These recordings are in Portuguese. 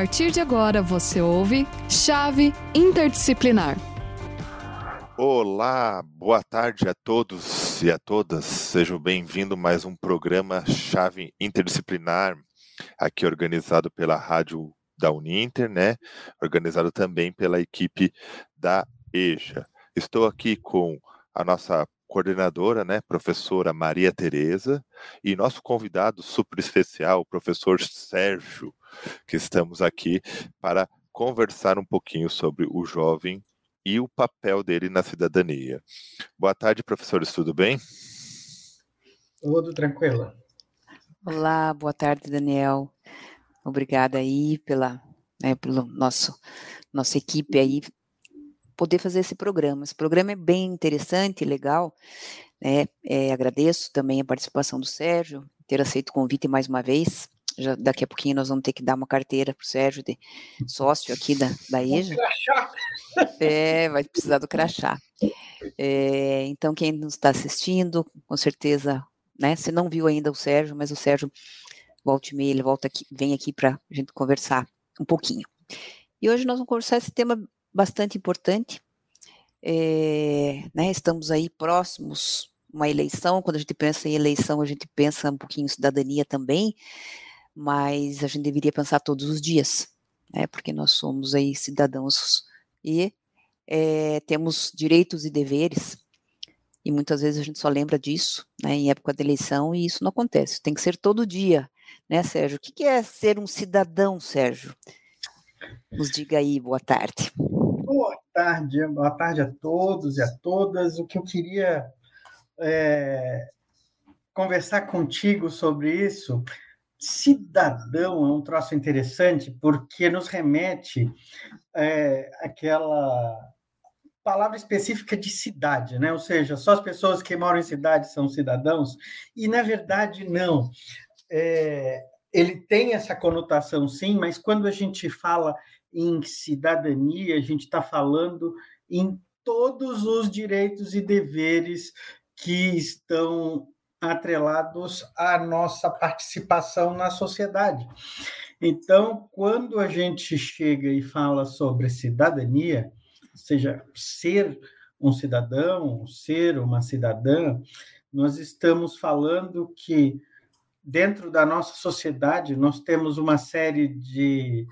partir de agora você ouve Chave Interdisciplinar. Olá, boa tarde a todos e a todas. Sejam bem-vindos a mais um programa Chave Interdisciplinar, aqui organizado pela Rádio da Uninter, né? Organizado também pela equipe da EJA. Estou aqui com a nossa coordenadora, né, professora Maria Tereza, e nosso convidado super especial, o professor Sérgio, que estamos aqui para conversar um pouquinho sobre o jovem e o papel dele na cidadania. Boa tarde, professores, tudo bem? Tudo tranquilo. Olá, boa tarde, Daniel. Obrigada aí pela, né, pelo nosso nossa equipe aí poder fazer esse programa. Esse programa é bem interessante, legal, né? É, agradeço também a participação do Sérgio, ter aceito o convite mais uma vez. Já, daqui a pouquinho nós vamos ter que dar uma carteira para o Sérgio de sócio aqui da, da EJA. É, vai precisar do crachá. É, então, quem nos está assistindo, com certeza, né? Se não viu ainda o Sérgio, mas o Sérgio volta e meia, ele volta aqui, vem aqui para a gente conversar um pouquinho. E hoje nós vamos conversar esse tema bastante importante. É, né, estamos aí próximos uma eleição. Quando a gente pensa em eleição, a gente pensa um pouquinho em cidadania também, mas a gente deveria pensar todos os dias, né, porque nós somos aí cidadãos e é, temos direitos e deveres. E muitas vezes a gente só lembra disso, né, em época de eleição, e isso não acontece. Tem que ser todo dia, né, Sérgio? O que é ser um cidadão, Sérgio? Nos diga aí, boa tarde. Boa tarde, boa tarde a todos e a todas. O que eu queria é, conversar contigo sobre isso, cidadão é um troço interessante porque nos remete é, aquela palavra específica de cidade, né? Ou seja, só as pessoas que moram em cidade são cidadãos e na verdade não. É, ele tem essa conotação, sim, mas quando a gente fala em cidadania, a gente está falando em todos os direitos e deveres que estão atrelados à nossa participação na sociedade. Então, quando a gente chega e fala sobre cidadania, ou seja, ser um cidadão, ser uma cidadã, nós estamos falando que dentro da nossa sociedade nós temos uma série de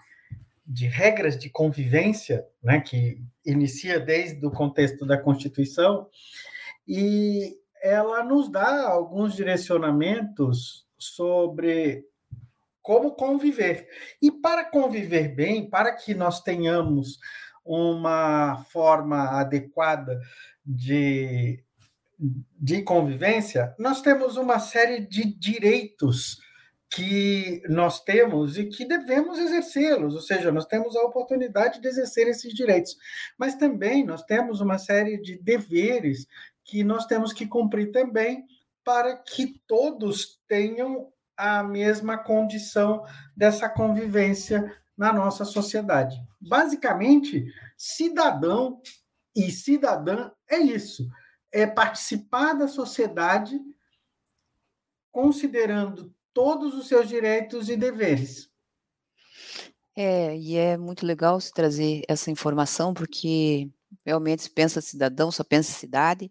de regras de convivência, né, que inicia desde o contexto da Constituição, e ela nos dá alguns direcionamentos sobre como conviver. E para conviver bem, para que nós tenhamos uma forma adequada de, de convivência, nós temos uma série de direitos que nós temos e que devemos exercê-los, ou seja, nós temos a oportunidade de exercer esses direitos, mas também nós temos uma série de deveres que nós temos que cumprir também para que todos tenham a mesma condição dessa convivência na nossa sociedade. Basicamente, cidadão e cidadã é isso, é participar da sociedade considerando todos os seus direitos e deveres. É, e é muito legal se trazer essa informação, porque realmente pensa cidadão, só pensa cidade.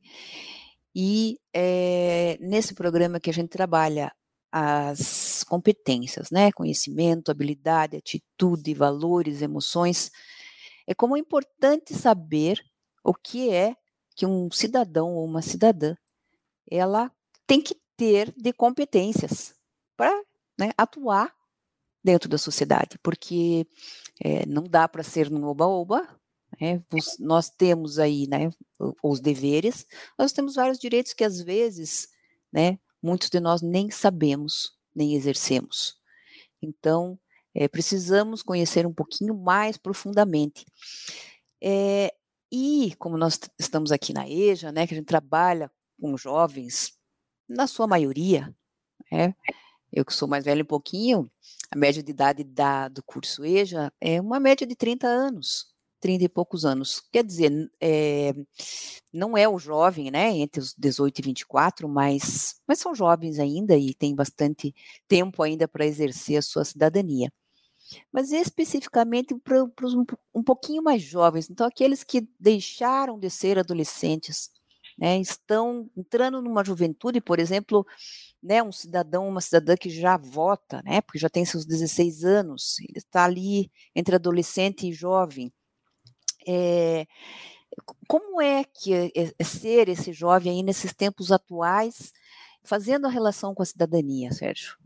E é, nesse programa que a gente trabalha as competências, né? Conhecimento, habilidade, atitude, valores, emoções. É como é importante saber o que é que um cidadão ou uma cidadã ela tem que ter de competências para né, atuar dentro da sociedade, porque é, não dá para ser no oba-oba, né, nós temos aí né, os deveres, nós temos vários direitos que às vezes, né, muitos de nós nem sabemos, nem exercemos. Então, é, precisamos conhecer um pouquinho mais profundamente. É, e como nós estamos aqui na EJA, né, que a gente trabalha com jovens, na sua maioria, né, eu que sou mais velha um pouquinho, a média de idade da, do curso EJA é uma média de 30 anos, 30 e poucos anos. Quer dizer, é, não é o jovem, né, entre os 18 e 24, mas, mas são jovens ainda e tem bastante tempo ainda para exercer a sua cidadania. mas especificamente para os um, um pouquinho mais jovens. Então, aqueles que deixaram de ser adolescentes, né, estão entrando numa juventude, por exemplo, né, um cidadão, uma cidadã que já vota, né, porque já tem seus 16 anos, ele está ali entre adolescente e jovem. É, como é que é, é ser esse jovem aí nesses tempos atuais, fazendo a relação com a cidadania, Sérgio?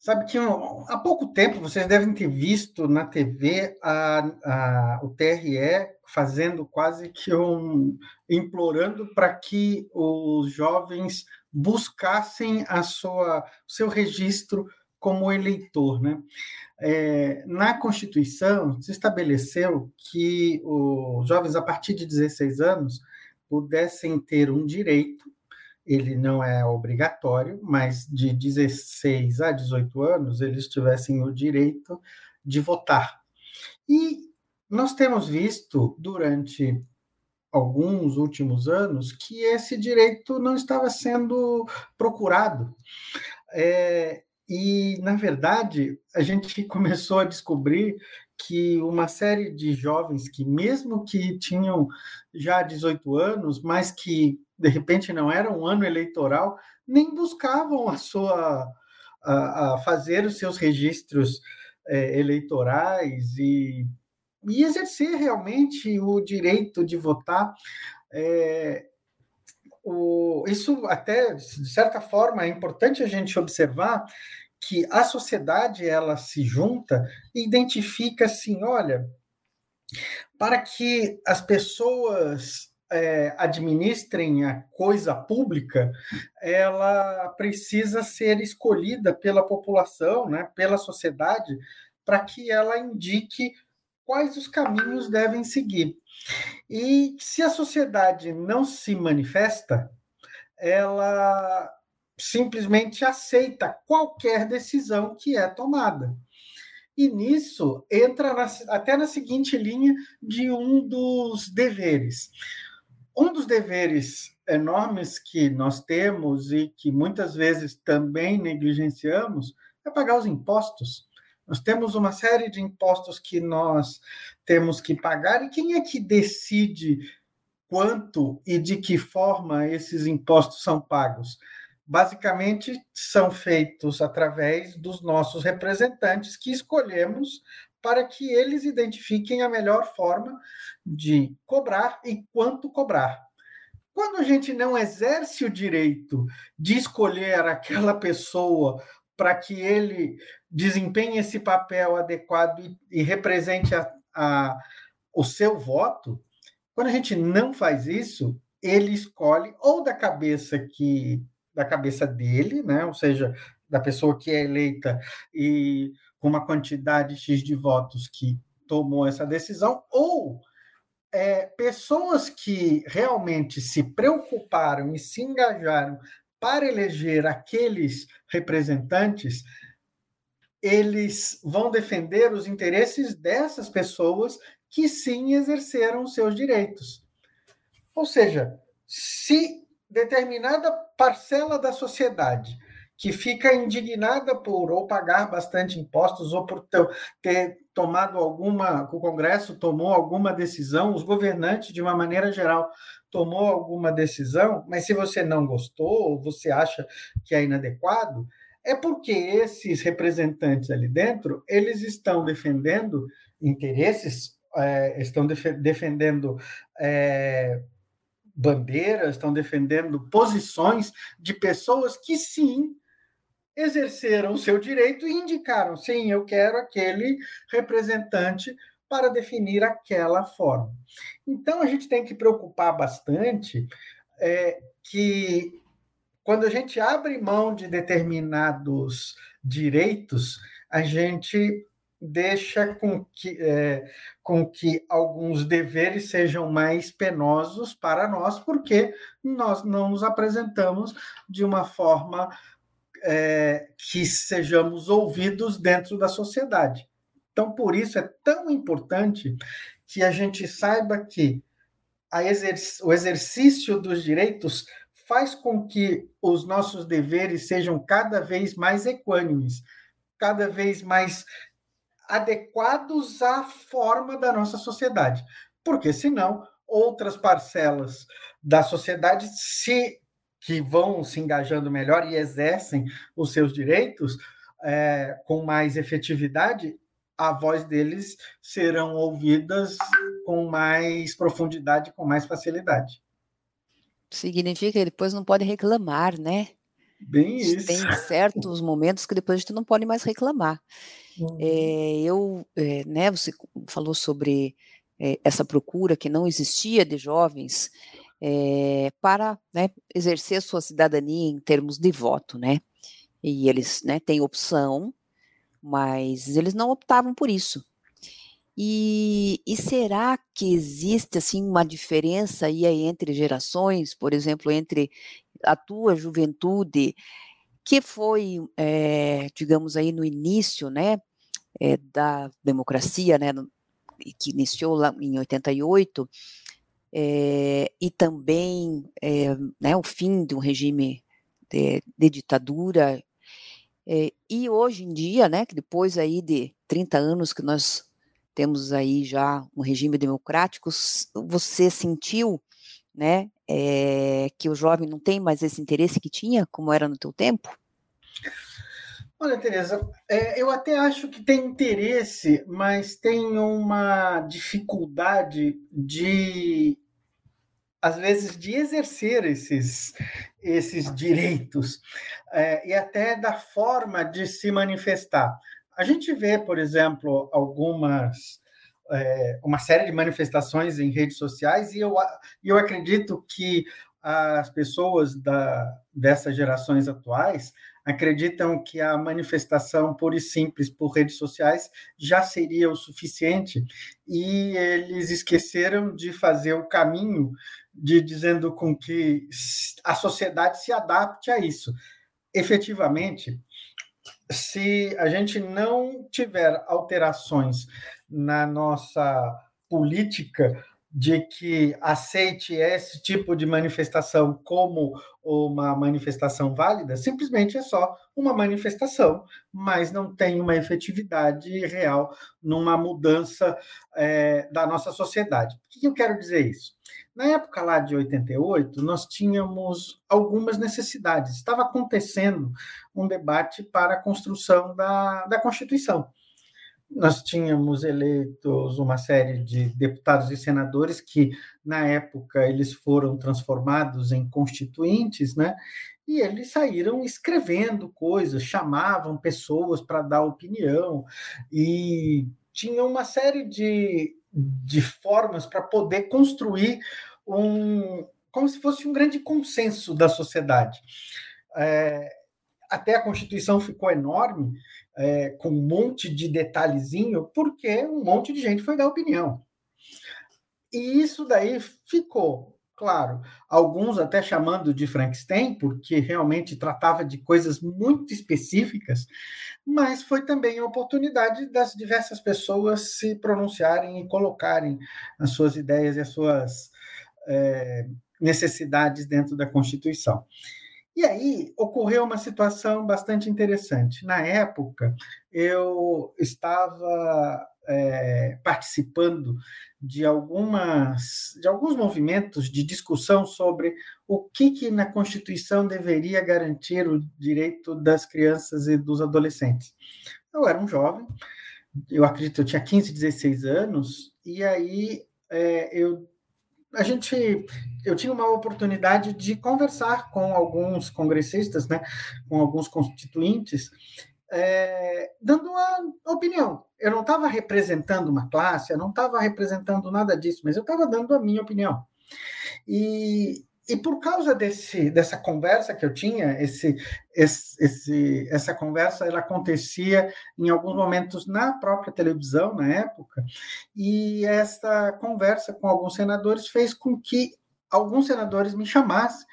Sabe que um, há pouco tempo vocês devem ter visto na TV a, a, o TRE fazendo quase que um implorando para que os jovens buscassem a sua seu registro como eleitor, né? É, na Constituição se estabeleceu que os jovens a partir de 16 anos pudessem ter um direito ele não é obrigatório, mas de 16 a 18 anos eles tivessem o direito de votar. E nós temos visto durante alguns últimos anos que esse direito não estava sendo procurado. É, e, na verdade, a gente começou a descobrir que uma série de jovens que, mesmo que tinham já 18 anos, mas que de repente não era um ano eleitoral, nem buscavam a sua a, a fazer os seus registros é, eleitorais e, e exercer realmente o direito de votar. É, o, isso até de certa forma é importante a gente observar que a sociedade ela se junta e identifica assim, olha, para que as pessoas é, administrem a coisa pública, ela precisa ser escolhida pela população, né, pela sociedade, para que ela indique quais os caminhos devem seguir. E se a sociedade não se manifesta, ela simplesmente aceita qualquer decisão que é tomada. E nisso entra na, até na seguinte linha de um dos deveres. Um dos deveres enormes que nós temos e que muitas vezes também negligenciamos é pagar os impostos. Nós temos uma série de impostos que nós temos que pagar, e quem é que decide quanto e de que forma esses impostos são pagos? Basicamente, são feitos através dos nossos representantes que escolhemos para que eles identifiquem a melhor forma de cobrar e quanto cobrar. Quando a gente não exerce o direito de escolher aquela pessoa para que ele desempenhe esse papel adequado e, e represente a, a, o seu voto, quando a gente não faz isso, ele escolhe ou da cabeça que da cabeça dele, né? Ou seja, da pessoa que é eleita e com uma quantidade X de votos que tomou essa decisão, ou é, pessoas que realmente se preocuparam e se engajaram para eleger aqueles representantes, eles vão defender os interesses dessas pessoas que sim exerceram seus direitos. Ou seja, se determinada parcela da sociedade que fica indignada por ou pagar bastante impostos ou por ter, tomado alguma, o Congresso tomou alguma decisão, os governantes, de uma maneira geral, tomou alguma decisão, mas se você não gostou, ou você acha que é inadequado, é porque esses representantes ali dentro, eles estão defendendo interesses, é, estão def defendendo é, bandeiras, estão defendendo posições de pessoas que sim exerceram o seu direito e indicaram: sim, eu quero aquele representante para definir aquela forma. Então, a gente tem que preocupar bastante é, que, quando a gente abre mão de determinados direitos, a gente deixa com que, é, com que alguns deveres sejam mais penosos para nós, porque nós não nos apresentamos de uma forma é, que sejamos ouvidos dentro da sociedade. Então, por isso é tão importante que a gente saiba que exerc o exercício dos direitos faz com que os nossos deveres sejam cada vez mais equânimes, cada vez mais adequados à forma da nossa sociedade, porque senão outras parcelas da sociedade se que vão se engajando melhor e exercem os seus direitos é, com mais efetividade, a voz deles serão ouvidas com mais profundidade, com mais facilidade. Significa que depois não pode reclamar, né? Bem isso. Tem certos momentos que depois a gente não pode mais reclamar. Uhum. É, eu, é, né, você falou sobre é, essa procura que não existia de jovens é, para né, exercer sua cidadania em termos de voto, né? E eles né, têm opção, mas eles não optavam por isso. E, e, será que existe assim uma diferença aí entre gerações, por exemplo, entre a tua juventude, que foi, é, digamos aí no início, né, é, da democracia, né, que iniciou lá em 88, é, e também né, o fim de um regime de, de ditadura, e hoje em dia, né, que depois aí de 30 anos que nós temos aí já um regime democrático, você sentiu, né, é, que o jovem não tem mais esse interesse que tinha, como era no teu tempo? Olha, Tereza, é, eu até acho que tem interesse, mas tem uma dificuldade de, às vezes, de exercer esses, esses direitos é, e até da forma de se manifestar. A gente vê, por exemplo, algumas é, uma série de manifestações em redes sociais e eu, eu acredito que as pessoas da, dessas gerações atuais acreditam que a manifestação pura e simples por redes sociais já seria o suficiente e eles esqueceram de fazer o caminho de dizendo com que a sociedade se adapte a isso. Efetivamente, se a gente não tiver alterações na nossa política de que aceite esse tipo de manifestação como uma manifestação válida, simplesmente é só uma manifestação, mas não tem uma efetividade real numa mudança é, da nossa sociedade. Por que eu quero dizer isso? Na época lá de 88, nós tínhamos algumas necessidades. Estava acontecendo um debate para a construção da, da Constituição nós tínhamos eleitos uma série de deputados e senadores que, na época, eles foram transformados em constituintes, né? E eles saíram escrevendo coisas, chamavam pessoas para dar opinião e tinha uma série de, de formas para poder construir um como se fosse um grande consenso da sociedade. É, até a Constituição ficou enorme, é, com um monte de detalhezinho, porque um monte de gente foi dar opinião. E isso daí ficou, claro, alguns até chamando de Frankenstein, porque realmente tratava de coisas muito específicas, mas foi também a oportunidade das diversas pessoas se pronunciarem e colocarem as suas ideias e as suas é, necessidades dentro da Constituição. E aí ocorreu uma situação bastante interessante. Na época, eu estava é, participando de algumas de alguns movimentos de discussão sobre o que, que na Constituição deveria garantir o direito das crianças e dos adolescentes. Eu era um jovem, eu acredito eu tinha 15, 16 anos, e aí é, eu a gente eu tinha uma oportunidade de conversar com alguns congressistas, né, com alguns constituintes, é, dando uma opinião. Eu não estava representando uma classe, eu não estava representando nada disso, mas eu estava dando a minha opinião. E, e por causa desse, dessa conversa que eu tinha, esse, esse, essa conversa ela acontecia em alguns momentos na própria televisão, na época, e essa conversa com alguns senadores fez com que alguns senadores me chamassem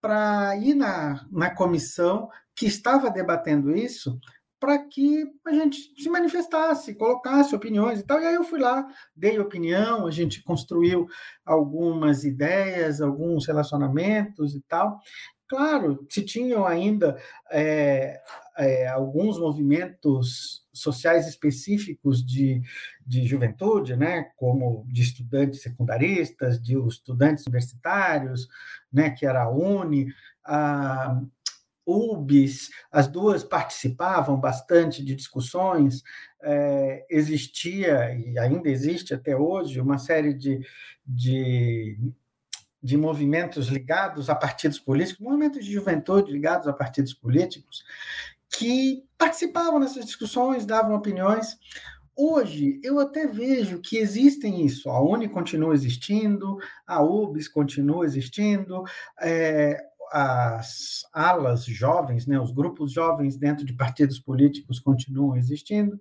para ir na, na comissão que estava debatendo isso para que a gente se manifestasse, colocasse opiniões e tal. E aí eu fui lá, dei opinião, a gente construiu algumas ideias, alguns relacionamentos e tal. Claro, se tinham ainda é, é, alguns movimentos sociais específicos de, de juventude, né, como de estudantes secundaristas, de estudantes universitários, né, que era a UNE, a UBS, as duas participavam bastante de discussões, é, existia e ainda existe até hoje uma série de, de de movimentos ligados a partidos políticos, movimentos de juventude ligados a partidos políticos, que participavam nessas discussões, davam opiniões. Hoje, eu até vejo que existem isso. A UNE continua existindo, a UBS continua existindo, é, as alas jovens, né, os grupos jovens dentro de partidos políticos continuam existindo,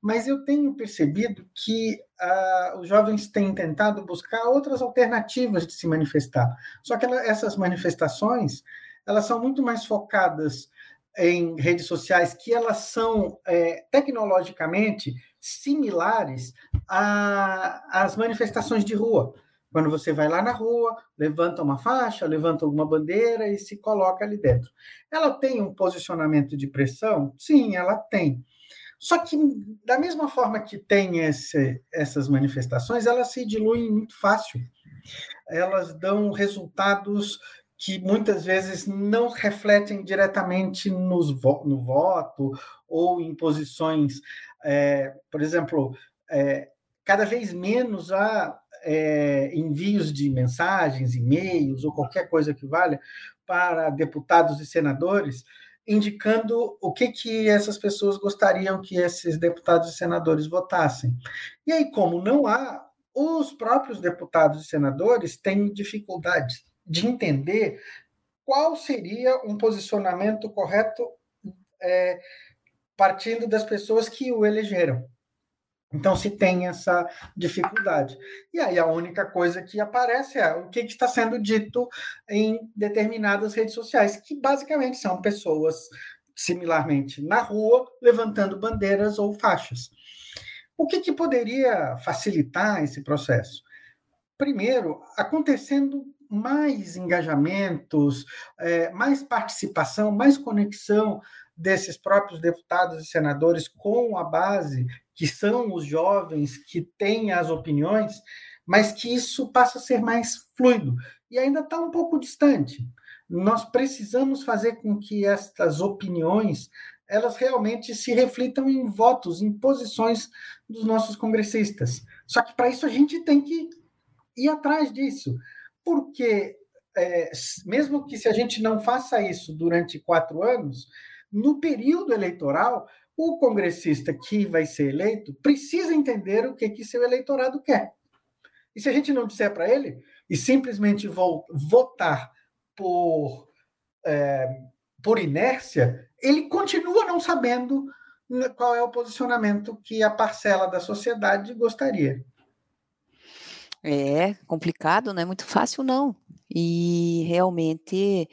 mas eu tenho percebido que uh, os jovens têm tentado buscar outras alternativas de se manifestar. Só que ela, essas manifestações elas são muito mais focadas em redes sociais que elas são é, tecnologicamente similares às manifestações de rua. Quando você vai lá na rua, levanta uma faixa, levanta alguma bandeira e se coloca ali dentro. Ela tem um posicionamento de pressão? Sim, ela tem. Só que, da mesma forma que tem esse, essas manifestações, elas se diluem muito fácil. Elas dão resultados que muitas vezes não refletem diretamente nos no voto ou em posições. É, por exemplo, é, cada vez menos há é, envios de mensagens, e-mails ou qualquer coisa que valha para deputados e senadores, indicando o que, que essas pessoas gostariam que esses deputados e senadores votassem. E aí, como não há, os próprios deputados e senadores têm dificuldade de entender qual seria um posicionamento correto é, partindo das pessoas que o elegeram. Então se tem essa dificuldade. E aí a única coisa que aparece é o que, está sendo dito em determinadas redes sociais, que basicamente são pessoas similarmente na rua levantando bandeiras ou faixas. O que, que poderia facilitar esse processo? Primeiro, acontecendo mais engajamentos, é, mais participação, mais conexão desses próprios deputados e senadores com a base que são os jovens que têm as opiniões, mas que isso passa a ser mais fluido e ainda está um pouco distante. Nós precisamos fazer com que estas opiniões elas realmente se reflitam em votos, em posições dos nossos congressistas. Só que para isso a gente tem que ir atrás disso, porque é, mesmo que se a gente não faça isso durante quatro anos, no período eleitoral o congressista que vai ser eleito precisa entender o que, que seu eleitorado quer. E se a gente não disser para ele e simplesmente votar por, é, por inércia, ele continua não sabendo qual é o posicionamento que a parcela da sociedade gostaria. É complicado, não é muito fácil, não. E realmente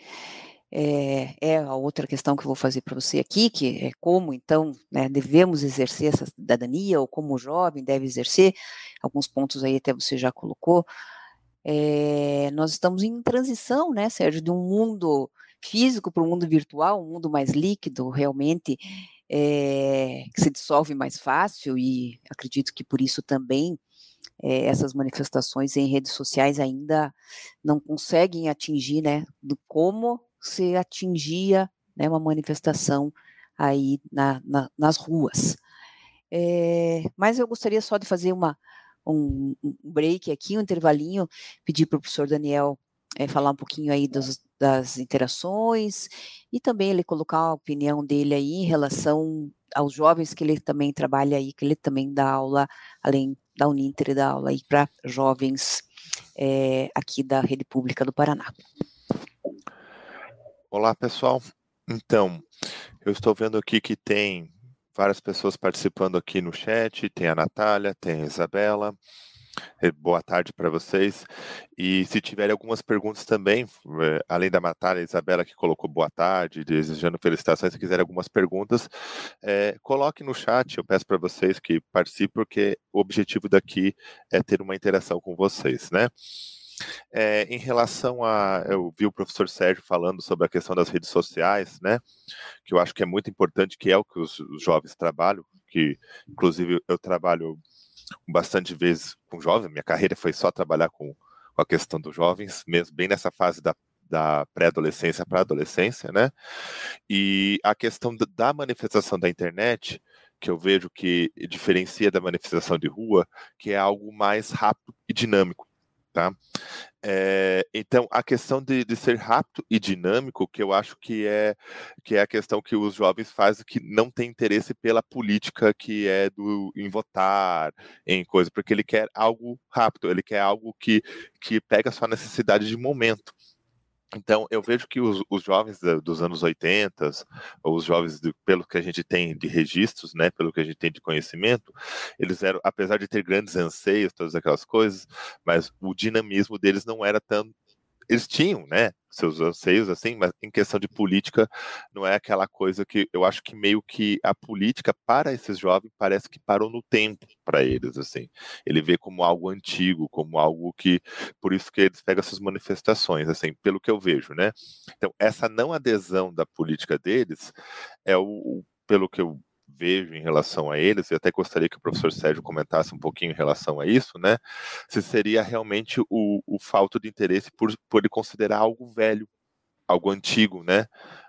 é, é, a outra questão que eu vou fazer para você aqui, que é como, então, né, devemos exercer essa cidadania, ou como o jovem deve exercer, alguns pontos aí até você já colocou. É, nós estamos em transição, né, Sérgio, de um mundo físico para um mundo virtual, um mundo mais líquido, realmente, é, que se dissolve mais fácil, e acredito que por isso também essas manifestações em redes sociais ainda não conseguem atingir, né, do como se atingia né, uma manifestação aí na, na, nas ruas. É, mas eu gostaria só de fazer uma, um, um break aqui, um intervalinho, pedir para o professor Daniel é, falar um pouquinho aí dos, das interações e também ele colocar a opinião dele aí em relação aos jovens que ele também trabalha aí, que ele também dá aula, além da Uninter dá aula aí para jovens é, aqui da Rede Pública do Paraná. Olá, pessoal. Então, eu estou vendo aqui que tem várias pessoas participando aqui no chat. Tem a Natália, tem a Isabela. Eh, boa tarde para vocês. E se tiverem algumas perguntas também, eh, além da Natália e Isabela que colocou boa tarde, desejando felicitações, se quiserem algumas perguntas, é, coloque no chat. Eu peço para vocês que participem, porque o objetivo daqui é ter uma interação com vocês, né? É, em relação a. Eu vi o professor Sérgio falando sobre a questão das redes sociais, né? Que eu acho que é muito importante, que é o que os, os jovens trabalham, que inclusive eu trabalho bastante vezes com jovens, minha carreira foi só trabalhar com, com a questão dos jovens, mesmo bem nessa fase da, da pré-adolescência para adolescência, né? E a questão da manifestação da internet, que eu vejo que diferencia da manifestação de rua, que é algo mais rápido e dinâmico. Tá? É, então, a questão de, de, ser rápido e dinâmico, que eu acho que é, que é a questão que os jovens fazem que não tem interesse pela política que é do em votar, em coisa, porque ele quer algo rápido, ele quer algo que, que pega a sua necessidade de momento. Então, eu vejo que os, os, jovens dos anos 80, ou os jovens, pelo que a gente tem de registros, né, pelo que a gente tem de conhecimento, eles eram, apesar de ter grandes anseios, todas aquelas coisas, mas o dinamismo deles não era tão eles tinham, né, seus anseios, assim, mas em questão de política, não é aquela coisa que eu acho que meio que a política para esses jovens parece que parou no tempo para eles, assim. Ele vê como algo antigo, como algo que, por isso que eles pegam essas manifestações, assim, pelo que eu vejo, né. Então, essa não adesão da política deles é o, pelo que eu vejo em relação a eles, e até gostaria que o professor Sérgio comentasse um pouquinho em relação a isso, né? Se seria realmente o, o falta de interesse por, por ele considerar algo velho, algo antigo, né?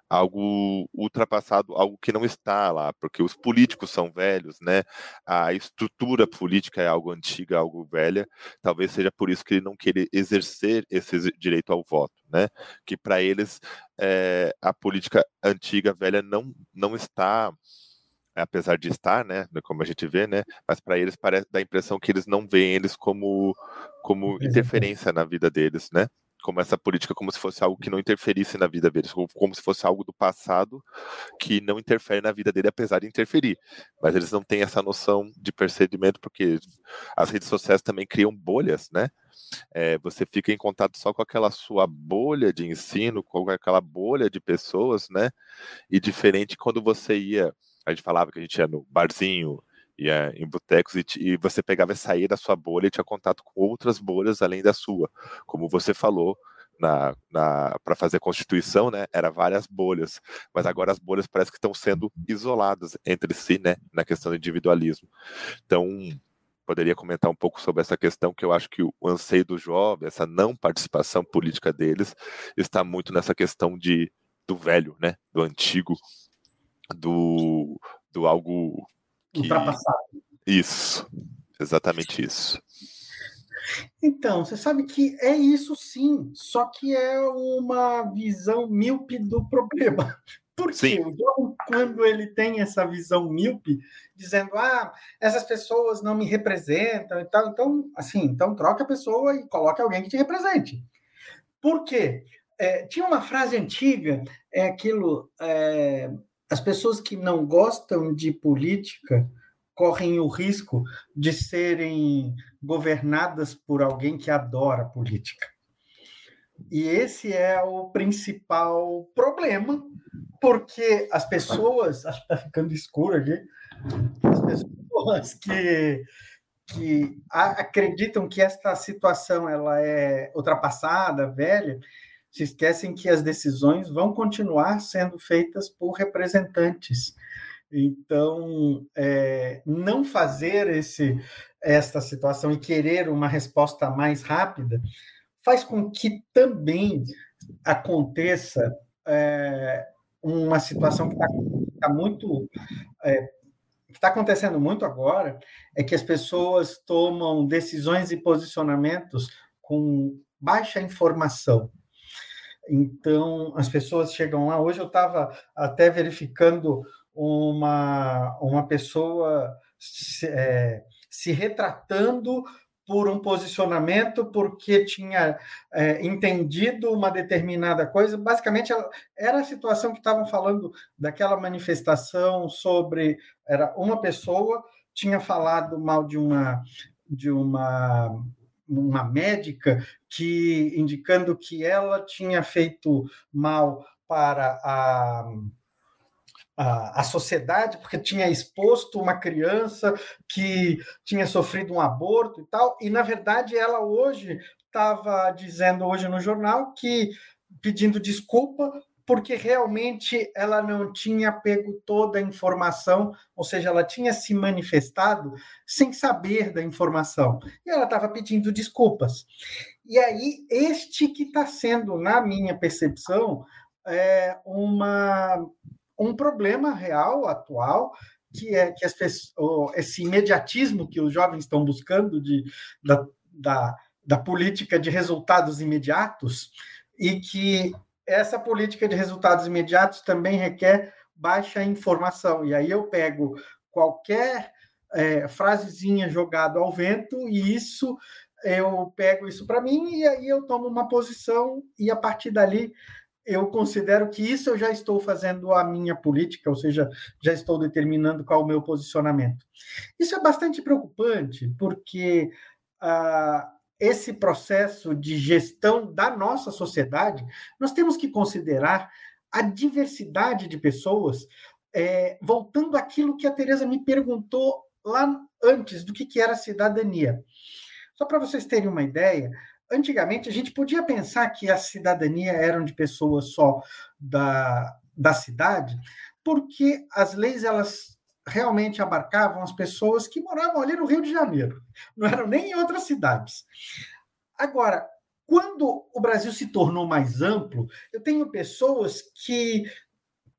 algo ultrapassado, algo que não está lá, porque os políticos são velhos, né? A estrutura política é algo antiga, algo velha. Talvez seja por isso que ele não queira exercer esse direito ao voto, né? Que para eles é, a política antiga, velha, não não está apesar de estar, né, como a gente vê, né, mas para eles parece dá a impressão que eles não veem eles como como interferência na vida deles, né? Como essa política como se fosse algo que não interferisse na vida deles, como se fosse algo do passado que não interfere na vida dele, apesar de interferir. Mas eles não têm essa noção de percebimento, porque as redes sociais também criam bolhas, né? É, você fica em contato só com aquela sua bolha de ensino, com aquela bolha de pessoas, né? E diferente quando você ia a gente falava que a gente ia no barzinho, ia em botecos e, e, você pegava e saía da sua bolha e tinha contato com outras bolhas além da sua. Como você falou, na, na para fazer a Constituição, né, era várias bolhas, mas agora as bolhas parece que estão sendo isoladas entre si, né, na questão do individualismo. Então, poderia comentar um pouco sobre essa questão que eu acho que o anseio do jovem, essa não participação política deles, está muito nessa questão de do velho, né, do antigo, do, do algo que... ultrapassado. Isso, exatamente isso. Então, você sabe que é isso sim, só que é uma visão míope do problema. Porque o quando ele tem essa visão míope, dizendo, ah, essas pessoas não me representam e tal, então, assim, então troca a pessoa e coloque alguém que te represente. Por quê? É, tinha uma frase antiga, é aquilo, é, as pessoas que não gostam de política correm o risco de serem governadas por alguém que adora política. E esse é o principal problema, porque as pessoas. Acho que está ficando escuro aqui. As pessoas que, que acreditam que esta situação ela é ultrapassada, velha, se esquecem que as decisões vão continuar sendo feitas por representantes. Então, é, não fazer esse, esta situação e querer uma resposta mais rápida faz com que também aconteça é, uma situação que está tá muito. É, que está acontecendo muito agora é que as pessoas tomam decisões e posicionamentos com baixa informação. Então, as pessoas chegam lá. Hoje eu estava até verificando uma, uma pessoa se, é, se retratando por um posicionamento porque tinha é, entendido uma determinada coisa. Basicamente, era a situação que estavam falando daquela manifestação sobre era uma pessoa tinha falado mal de uma de uma uma médica que indicando que ela tinha feito mal para a a, sociedade, porque tinha exposto uma criança que tinha sofrido um aborto e tal, e na verdade ela hoje estava dizendo hoje no jornal que pedindo desculpa porque realmente ela não tinha pego toda a informação, ou seja, ela tinha se manifestado sem saber da informação. E ela estava pedindo desculpas. E aí, este que está sendo, na minha percepção, é uma, um problema real, atual, que é que as pessoas, esse imediatismo que os jovens estão buscando de, da, da, da política de resultados imediatos, e que essa política de resultados imediatos também requer baixa informação. E aí eu pego qualquer é, frasezinha jogada ao vento e isso eu pego isso para mim e aí eu tomo uma posição e a partir dali eu considero que isso eu já estou fazendo a minha política, ou seja, já estou determinando qual é o meu posicionamento. Isso é bastante preocupante, porque ah, esse processo de gestão da nossa sociedade, nós temos que considerar a diversidade de pessoas, é, voltando àquilo que a Tereza me perguntou lá antes, do que, que era cidadania. Só para vocês terem uma ideia, antigamente a gente podia pensar que a cidadania eram de pessoas só da, da cidade, porque as leis elas realmente abarcavam as pessoas que moravam ali no Rio de Janeiro, não eram nem em outras cidades. Agora, quando o Brasil se tornou mais amplo, eu tenho pessoas que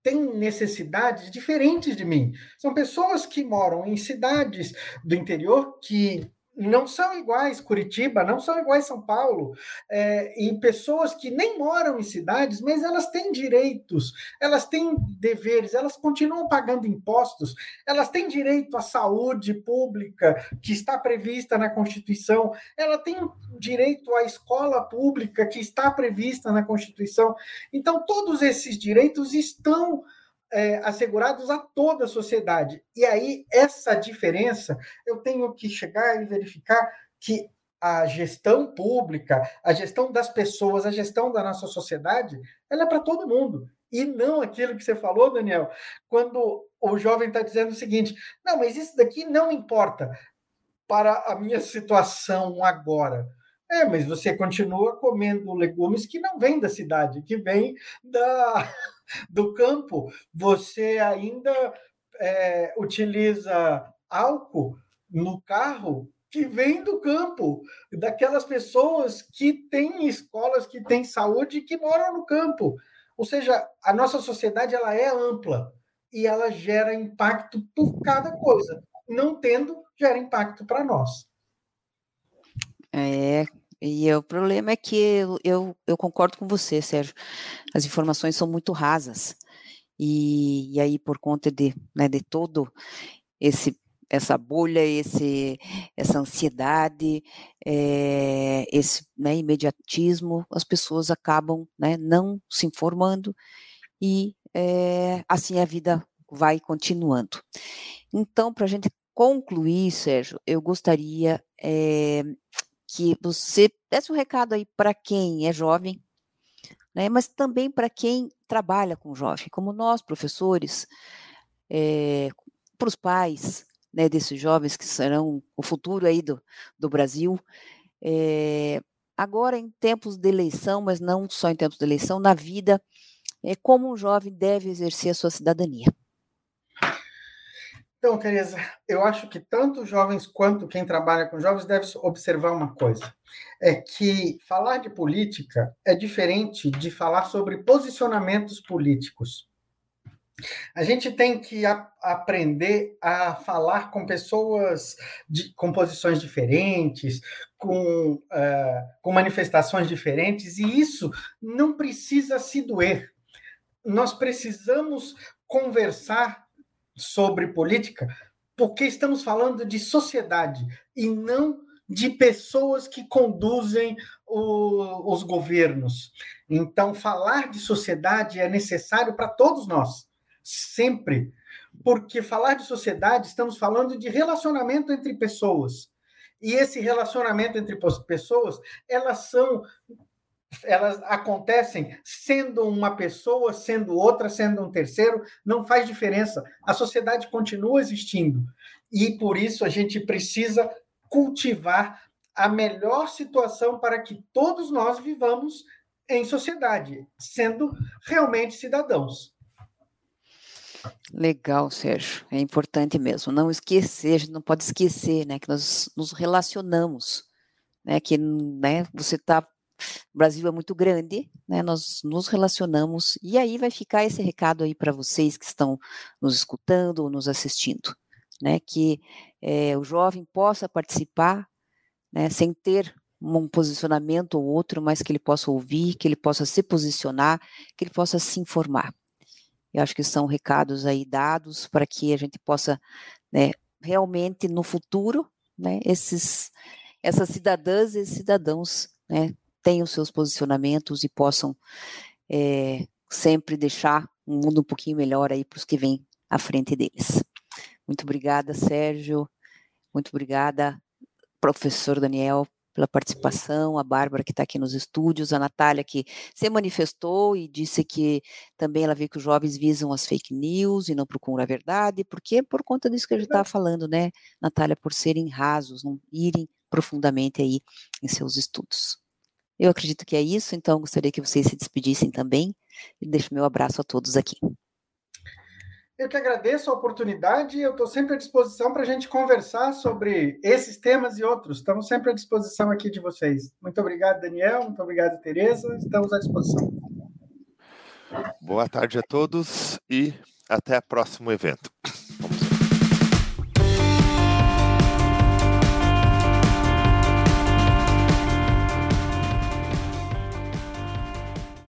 têm necessidades diferentes de mim. São pessoas que moram em cidades do interior que não são iguais Curitiba, não são iguais São Paulo, é, e pessoas que nem moram em cidades, mas elas têm direitos, elas têm deveres, elas continuam pagando impostos, elas têm direito à saúde pública que está prevista na Constituição, ela tem direito à escola pública que está prevista na Constituição. Então, todos esses direitos estão é, assegurados a toda a sociedade. E aí, essa diferença, eu tenho que chegar e verificar que a gestão pública, a gestão das pessoas, a gestão da nossa sociedade, ela é para todo mundo. E não aquilo que você falou, Daniel, quando o jovem está dizendo o seguinte: não, mas isso daqui não importa para a minha situação agora. É, mas você continua comendo legumes que não vêm da cidade, que vêm da, do campo. Você ainda é, utiliza álcool no carro que vem do campo, daquelas pessoas que têm escolas, que têm saúde que moram no campo. Ou seja, a nossa sociedade ela é ampla e ela gera impacto por cada coisa. Não tendo, gera impacto para nós. É, e o problema é que eu, eu, eu, concordo com você, Sérgio. As informações são muito rasas. E, e aí, por conta de, né, de todo esse essa bolha, esse, essa ansiedade, é, esse né, imediatismo, as pessoas acabam né, não se informando e é, assim a vida vai continuando. Então, para a gente concluir, Sérgio, eu gostaria é, que você desse um recado aí para quem é jovem, né, mas também para quem trabalha com jovem, como nós, professores, é, para os pais né, desses jovens que serão o futuro aí do, do Brasil. É, agora, em tempos de eleição, mas não só em tempos de eleição, na vida, é, como um jovem deve exercer a sua cidadania. Então, Tereza, eu acho que tanto jovens quanto quem trabalha com jovens deve observar uma coisa: é que falar de política é diferente de falar sobre posicionamentos políticos. A gente tem que a, aprender a falar com pessoas de, com posições diferentes, com, uh, com manifestações diferentes, e isso não precisa se doer. Nós precisamos conversar sobre política, porque estamos falando de sociedade e não de pessoas que conduzem o, os governos. Então, falar de sociedade é necessário para todos nós, sempre. Porque falar de sociedade, estamos falando de relacionamento entre pessoas. E esse relacionamento entre pessoas, elas são elas acontecem sendo uma pessoa, sendo outra, sendo um terceiro, não faz diferença. A sociedade continua existindo e por isso a gente precisa cultivar a melhor situação para que todos nós vivamos em sociedade, sendo realmente cidadãos. Legal, Sérgio. É importante mesmo. Não esquecer, a gente não pode esquecer, né, que nós nos relacionamos, né, que, né, você está o Brasil é muito grande, né? Nós nos relacionamos e aí vai ficar esse recado aí para vocês que estão nos escutando ou nos assistindo, né? Que é, o jovem possa participar, né? Sem ter um posicionamento ou outro, mas que ele possa ouvir, que ele possa se posicionar, que ele possa se informar. Eu acho que são recados aí dados para que a gente possa, né, realmente no futuro, né, esses, essas cidadãs e cidadãos, né, tenham seus posicionamentos e possam é, sempre deixar um mundo um pouquinho melhor aí para os que vêm à frente deles. Muito obrigada, Sérgio. Muito obrigada, professor Daniel, pela participação, a Bárbara que está aqui nos estúdios, a Natália que se manifestou e disse que também ela vê que os jovens visam as fake news e não procuram a verdade, porque por conta disso que a gente estava falando, né, Natália, por serem rasos, não irem profundamente aí em seus estudos. Eu acredito que é isso, então gostaria que vocês se despedissem também e deixo meu abraço a todos aqui. Eu que agradeço a oportunidade. Eu estou sempre à disposição para a gente conversar sobre esses temas e outros. Estamos sempre à disposição aqui de vocês. Muito obrigado, Daniel. Muito obrigado, Tereza. Estamos à disposição. Boa tarde a todos e até o próximo evento.